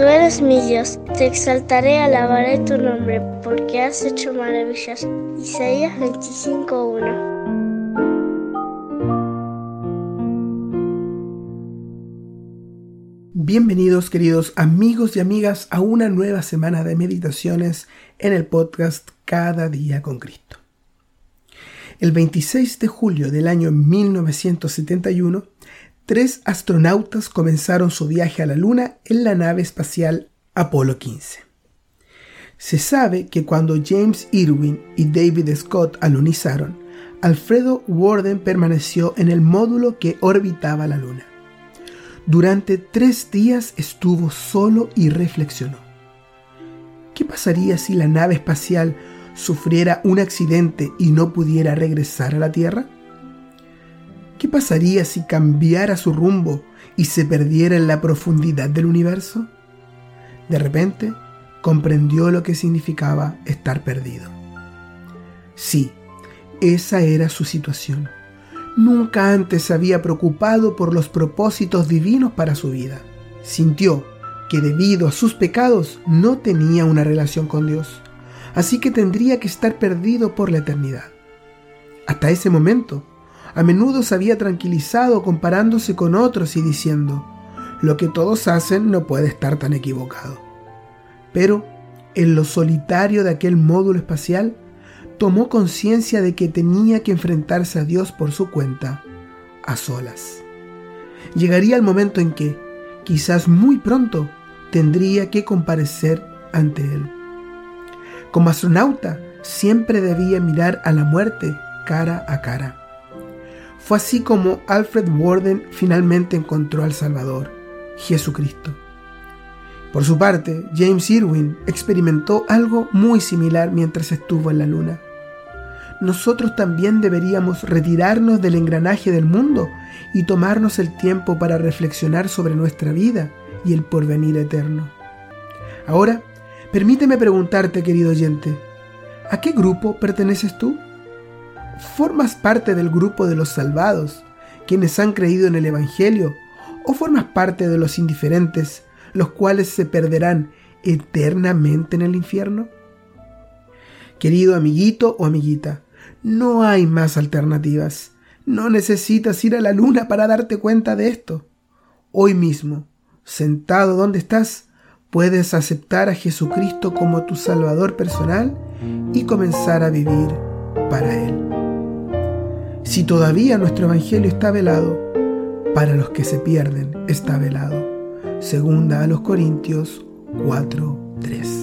tú eres mi Dios, te exaltaré, alabaré tu nombre, porque has hecho maravillas. Isaías 25:1 Bienvenidos queridos amigos y amigas a una nueva semana de meditaciones en el podcast Cada día con Cristo. El 26 de julio del año 1971, tres astronautas comenzaron su viaje a la Luna en la nave espacial Apolo 15. Se sabe que cuando James Irwin y David Scott alunizaron, Alfredo Warden permaneció en el módulo que orbitaba la Luna. Durante tres días estuvo solo y reflexionó. ¿Qué pasaría si la nave espacial sufriera un accidente y no pudiera regresar a la Tierra? ¿Qué pasaría si cambiara su rumbo y se perdiera en la profundidad del universo? De repente, comprendió lo que significaba estar perdido. Sí, esa era su situación Nunca antes se había preocupado por los propósitos divinos para su vida. Sintió que debido a sus pecados no tenía una relación con Dios, así que tendría que estar perdido por la eternidad. Hasta ese momento, a menudo se había tranquilizado comparándose con otros y diciendo, lo que todos hacen no puede estar tan equivocado. Pero, en lo solitario de aquel módulo espacial, tomó conciencia de que tenía que enfrentarse a Dios por su cuenta, a solas. Llegaría el momento en que, quizás muy pronto, tendría que comparecer ante Él. Como astronauta, siempre debía mirar a la muerte cara a cara. Fue así como Alfred Warden finalmente encontró al Salvador, Jesucristo. Por su parte, James Irwin experimentó algo muy similar mientras estuvo en la Luna nosotros también deberíamos retirarnos del engranaje del mundo y tomarnos el tiempo para reflexionar sobre nuestra vida y el porvenir eterno. Ahora, permíteme preguntarte, querido oyente, ¿a qué grupo perteneces tú? ¿Formas parte del grupo de los salvados, quienes han creído en el Evangelio, o formas parte de los indiferentes, los cuales se perderán eternamente en el infierno? Querido amiguito o amiguita, no hay más alternativas. No necesitas ir a la luna para darte cuenta de esto. Hoy mismo, sentado donde estás, puedes aceptar a Jesucristo como tu Salvador personal y comenzar a vivir para Él. Si todavía nuestro Evangelio está velado, para los que se pierden está velado. Segunda a los Corintios 4:3.